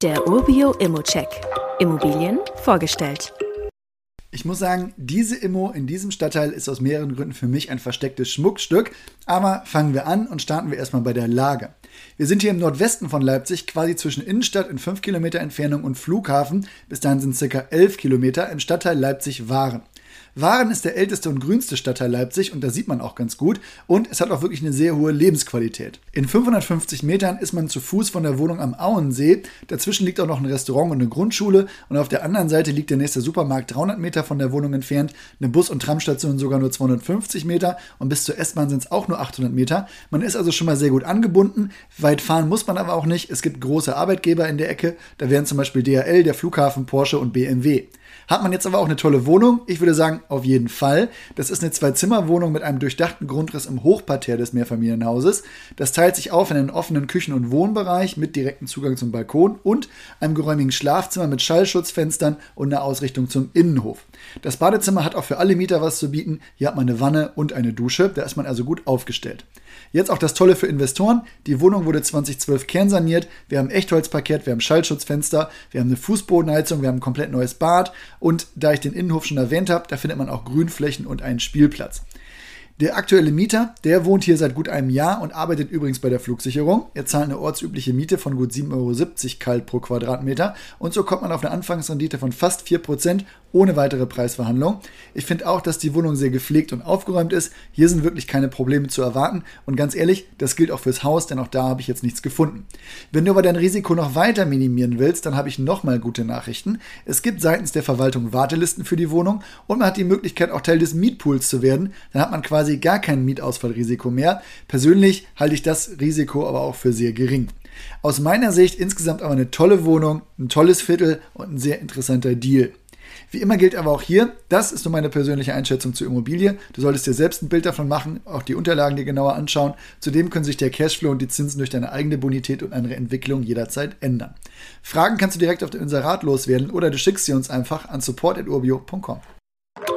Der Urbio Immocheck. Immobilien vorgestellt. Ich muss sagen, diese Immo in diesem Stadtteil ist aus mehreren Gründen für mich ein verstecktes Schmuckstück. Aber fangen wir an und starten wir erstmal bei der Lage. Wir sind hier im Nordwesten von Leipzig, quasi zwischen Innenstadt in 5 Kilometer Entfernung und Flughafen. Bis dahin sind ca. 11 Kilometer im Stadtteil Leipzig-Waren. Waren ist der älteste und grünste Stadtteil Leipzig und da sieht man auch ganz gut und es hat auch wirklich eine sehr hohe Lebensqualität. In 550 Metern ist man zu Fuß von der Wohnung am Auensee. Dazwischen liegt auch noch ein Restaurant und eine Grundschule und auf der anderen Seite liegt der nächste Supermarkt 300 Meter von der Wohnung entfernt, eine Bus- und Tramstation sogar nur 250 Meter und bis zur S-Bahn sind es auch nur 800 Meter. Man ist also schon mal sehr gut angebunden. Weit fahren muss man aber auch nicht. Es gibt große Arbeitgeber in der Ecke. Da wären zum Beispiel DHL, der Flughafen, Porsche und BMW. Hat man jetzt aber auch eine tolle Wohnung? Ich würde sagen, auf jeden Fall. Das ist eine Zwei-Zimmer-Wohnung mit einem durchdachten Grundriss im Hochparterre des Mehrfamilienhauses. Das teilt sich auf in einen offenen Küchen- und Wohnbereich mit direktem Zugang zum Balkon und einem geräumigen Schlafzimmer mit Schallschutzfenstern und einer Ausrichtung zum Innenhof. Das Badezimmer hat auch für alle Mieter was zu bieten. Hier hat man eine Wanne und eine Dusche. Da ist man also gut aufgestellt. Jetzt auch das Tolle für Investoren. Die Wohnung wurde 2012 kernsaniert. Wir haben Echtholzparkett, wir haben Schallschutzfenster, wir haben eine Fußbodenheizung, wir haben ein komplett neues Bad und da ich den Innenhof schon erwähnt habe, da findet man auch Grünflächen und einen Spielplatz. Der aktuelle Mieter, der wohnt hier seit gut einem Jahr und arbeitet übrigens bei der Flugsicherung. Er zahlt eine ortsübliche Miete von gut 7,70 Euro kalt pro Quadratmeter und so kommt man auf eine Anfangsrendite von fast 4% ohne weitere Preisverhandlung. Ich finde auch, dass die Wohnung sehr gepflegt und aufgeräumt ist. Hier sind wirklich keine Probleme zu erwarten und ganz ehrlich, das gilt auch fürs Haus, denn auch da habe ich jetzt nichts gefunden. Wenn du aber dein Risiko noch weiter minimieren willst, dann habe ich nochmal gute Nachrichten. Es gibt seitens der Verwaltung Wartelisten für die Wohnung und man hat die Möglichkeit, auch Teil des Mietpools zu werden. Dann hat man quasi quasi gar kein Mietausfallrisiko mehr. Persönlich halte ich das Risiko aber auch für sehr gering. Aus meiner Sicht insgesamt aber eine tolle Wohnung, ein tolles Viertel und ein sehr interessanter Deal. Wie immer gilt aber auch hier, das ist nur meine persönliche Einschätzung zur Immobilie. Du solltest dir selbst ein Bild davon machen, auch die Unterlagen dir genauer anschauen. Zudem können sich der Cashflow und die Zinsen durch deine eigene Bonität und andere Entwicklung jederzeit ändern. Fragen kannst du direkt auf dem Inserat loswerden oder du schickst sie uns einfach an support.urbio.com.